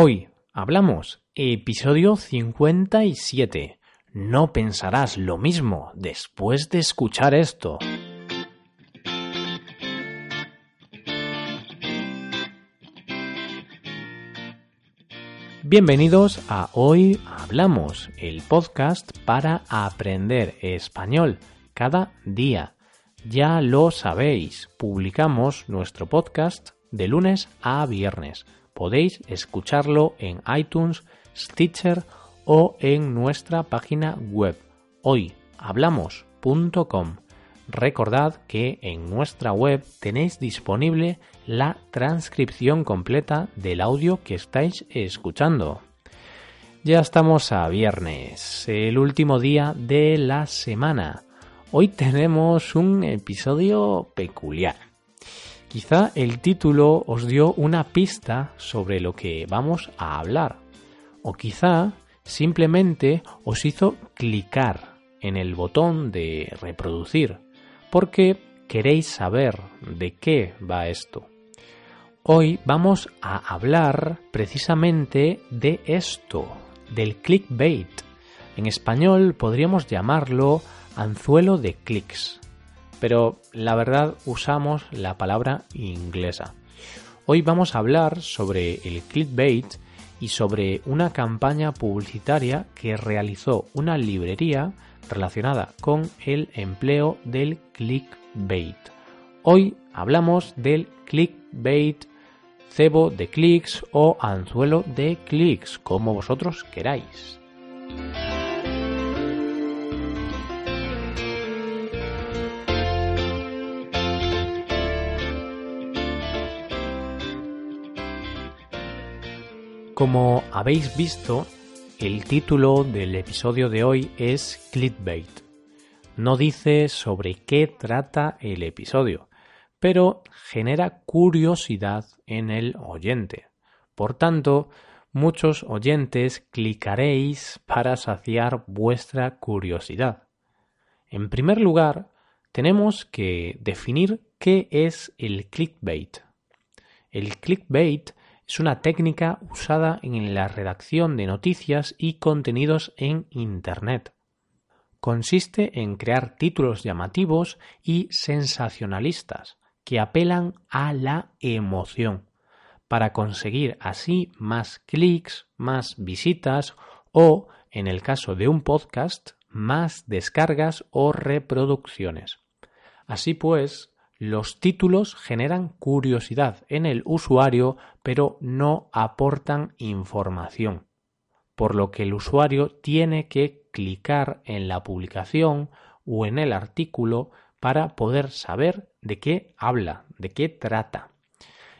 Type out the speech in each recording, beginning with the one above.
Hoy hablamos episodio 57. No pensarás lo mismo después de escuchar esto. Bienvenidos a Hoy Hablamos, el podcast para aprender español cada día. Ya lo sabéis, publicamos nuestro podcast de lunes a viernes. Podéis escucharlo en iTunes, Stitcher o en nuestra página web hoyhablamos.com. Recordad que en nuestra web tenéis disponible la transcripción completa del audio que estáis escuchando. Ya estamos a viernes, el último día de la semana. Hoy tenemos un episodio peculiar. Quizá el título os dio una pista sobre lo que vamos a hablar. O quizá simplemente os hizo clicar en el botón de reproducir porque queréis saber de qué va esto. Hoy vamos a hablar precisamente de esto, del clickbait. En español podríamos llamarlo anzuelo de clics, pero la verdad usamos la palabra inglesa. Hoy vamos a hablar sobre el clickbait y sobre una campaña publicitaria que realizó una librería relacionada con el empleo del clickbait. Hoy hablamos del clickbait, cebo de clics o anzuelo de clics, como vosotros queráis. Como habéis visto, el título del episodio de hoy es Clickbait. No dice sobre qué trata el episodio, pero genera curiosidad en el oyente. Por tanto, muchos oyentes clicaréis para saciar vuestra curiosidad. En primer lugar, tenemos que definir qué es el clickbait. El clickbait es una técnica usada en la redacción de noticias y contenidos en Internet. Consiste en crear títulos llamativos y sensacionalistas que apelan a la emoción para conseguir así más clics, más visitas o, en el caso de un podcast, más descargas o reproducciones. Así pues, los títulos generan curiosidad en el usuario, pero no aportan información, por lo que el usuario tiene que clicar en la publicación o en el artículo para poder saber de qué habla, de qué trata.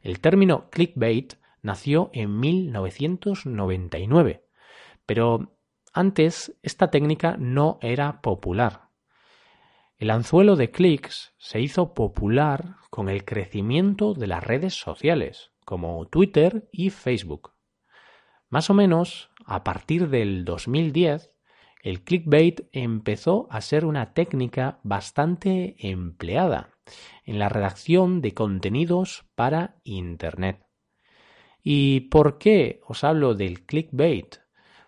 El término clickbait nació en 1999, pero antes esta técnica no era popular. El anzuelo de clics se hizo popular con el crecimiento de las redes sociales, como Twitter y Facebook. Más o menos a partir del 2010, el clickbait empezó a ser una técnica bastante empleada en la redacción de contenidos para Internet. ¿Y por qué os hablo del clickbait?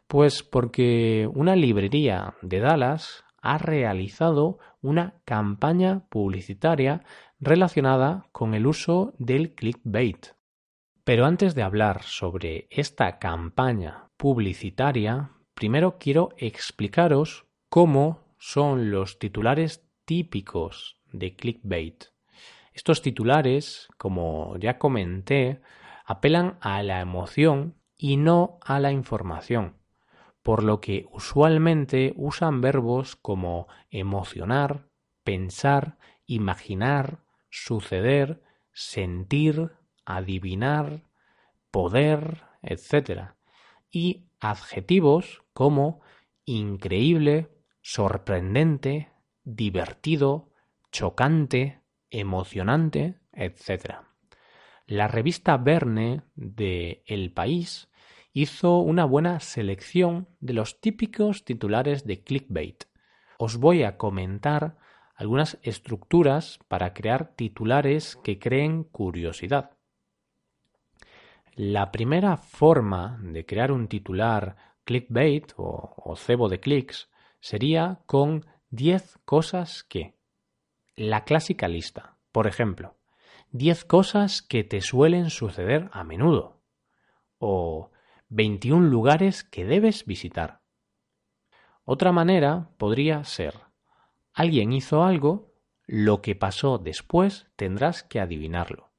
Pues porque una librería de Dallas ha realizado una campaña publicitaria relacionada con el uso del clickbait. Pero antes de hablar sobre esta campaña publicitaria, primero quiero explicaros cómo son los titulares típicos de clickbait. Estos titulares, como ya comenté, apelan a la emoción y no a la información por lo que usualmente usan verbos como emocionar, pensar, imaginar, suceder, sentir, adivinar, poder, etc. Y adjetivos como increíble, sorprendente, divertido, chocante, emocionante, etc. La revista Verne de El País hizo una buena selección de los típicos titulares de clickbait. Os voy a comentar algunas estructuras para crear titulares que creen curiosidad. La primera forma de crear un titular clickbait o, cebo de clics sería con 10 cosas que. La clásica lista. Por ejemplo, 10 cosas que te suelen suceder a menudo. O 21 lugares que debes visitar. Otra manera podría ser, alguien hizo algo, lo que pasó después tendrás que adivinarlo.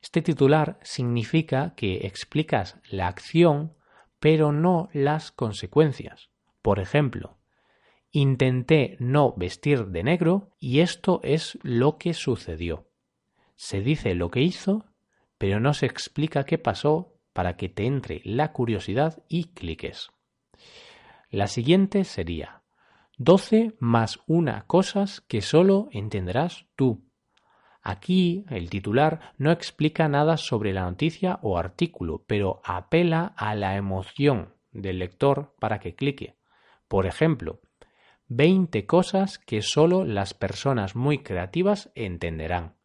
Este titular significa que explicas la acción pero no las consecuencias. Por ejemplo, intenté no vestir de negro y esto es lo que sucedió. Se dice lo que hizo, pero no se explica qué pasó para que te entre la curiosidad y cliques. La siguiente sería 12 más una cosas que solo entenderás tú. Aquí el titular no explica nada sobre la noticia o artículo, pero apela a la emoción del lector para que clique. Por ejemplo, 20 cosas que solo las personas muy creativas entenderán.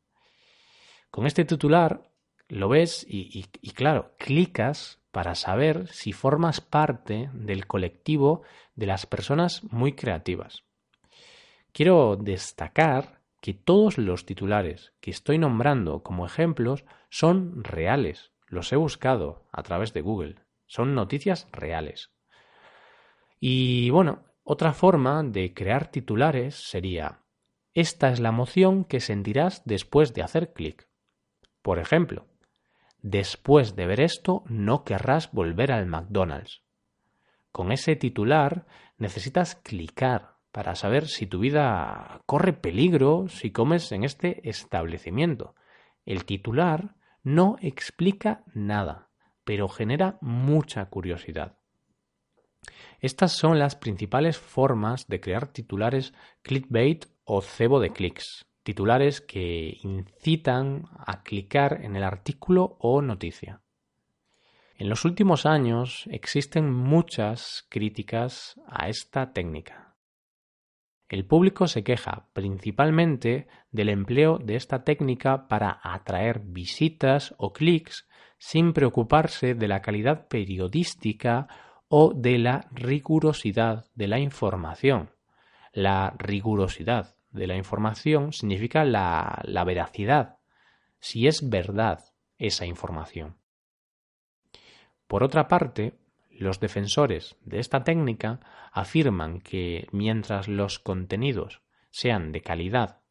Con este titular lo ves y, claro, clicas para saber si formas parte del colectivo de las personas muy creativas. Quiero destacar que todos los titulares que estoy nombrando como ejemplos son reales. Los he buscado a través de Google. Son noticias reales. Y bueno, otra forma de crear titulares sería esta es la emoción que sentirás después de hacer clic. Por ejemplo, después de ver esto no querrás volver al McDonald's. Con ese titular necesitas clicar para saber si tu vida corre peligro si comes en este establecimiento. El titular no explica nada, pero genera mucha curiosidad. Estas son las principales formas de crear titulares clickbait o cebo de clics, titulares que incitan a clicar en el artículo o noticia. En los últimos años existen muchas críticas a esta técnica. El público se queja principalmente del empleo de esta técnica para atraer visitas o clics sin preocuparse de la calidad periodística o de la rigurosidad de la información. La rigurosidad de la información significa la, la veracidad, si es verdad esa información. Por otra parte, los defensores de esta técnica afirman que mientras los contenidos sean de calidad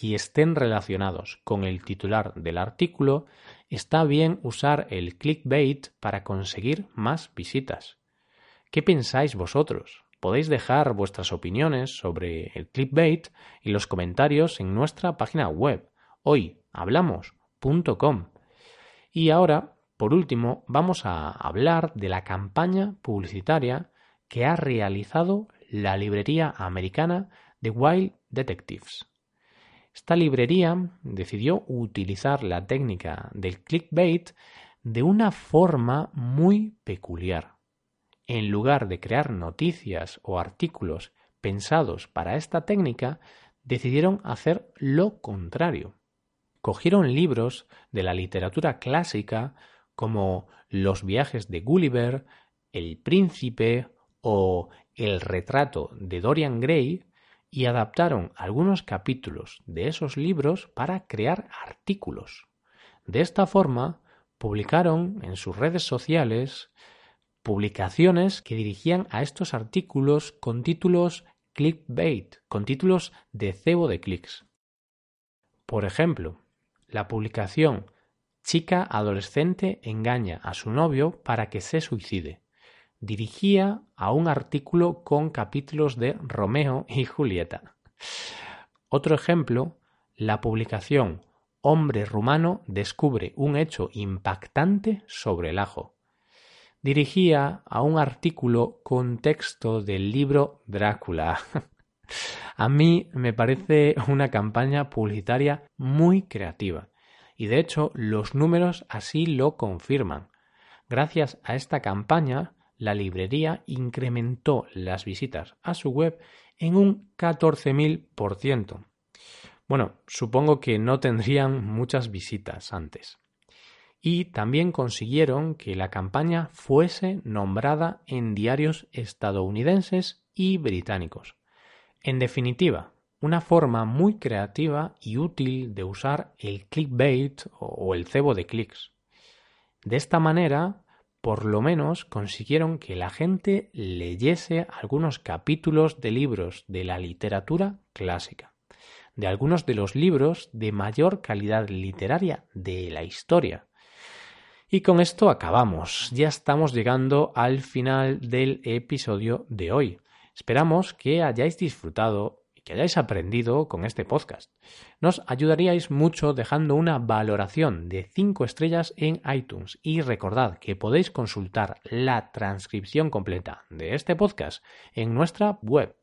y estén relacionados con el titular del artículo, está bien usar el clickbait para conseguir más visitas. ¿Qué pensáis vosotros? Podéis dejar vuestras opiniones sobre el clickbait en los comentarios en nuestra página web hoyhablamos.com. Y ahora por último, vamos a hablar de la campaña publicitaria que ha realizado la librería americana The Wild Detectives. Esta librería decidió utilizar la técnica del clickbait de una forma muy peculiar. En lugar de crear noticias o artículos pensados para esta técnica, decidieron hacer lo contrario. Cogieron libros de la literatura clásica como Los viajes de Gulliver, El príncipe o El retrato de Dorian Gray y adaptaron algunos capítulos de esos libros para crear artículos. De esta forma, publicaron en sus redes sociales publicaciones que dirigían a estos artículos con títulos clickbait, con títulos de cebo de clics. Por ejemplo, la publicación Chica adolescente engaña a su novio para que se suicide. Dirigía a un artículo con capítulos de Romeo y Julieta. Otro ejemplo, la publicación Hombre rumano descubre un hecho impactante sobre el ajo. Dirigía a un artículo con texto del libro Drácula. A mí me parece una campaña publicitaria muy creativa y de hecho los números así lo confirman. Gracias a esta campaña, la librería incrementó las visitas a su web en un 14.000%. Bueno, supongo que no tendrían muchas visitas antes. Y también consiguieron que la campaña fuese nombrada en diarios estadounidenses y británicos. En definitiva, una forma muy creativa y útil de usar el clickbait o el cebo de clics. De esta manera, por lo menos consiguieron que la gente leyese algunos capítulos de libros de la literatura clásica, de algunos de los libros de mayor calidad literaria de la historia. Y con esto acabamos. Ya estamos llegando al final del episodio de hoy. Esperamos que hayáis disfrutado que hayáis aprendido con este podcast. Nos ayudaríais mucho dejando una valoración de 5 estrellas en iTunes y recordad que podéis consultar la transcripción completa de este podcast en nuestra web.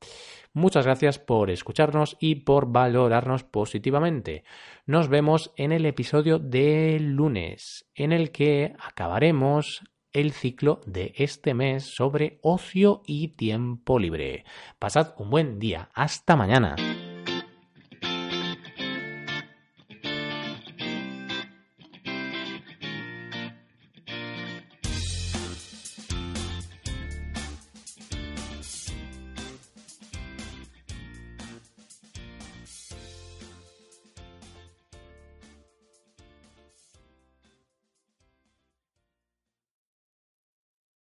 Muchas gracias por escucharnos y por valorarnos positivamente. Nos vemos en el episodio de lunes, en el que acabaremos el ciclo de este mes sobre ocio y tiempo libre. Pasad un buen día. Hasta mañana.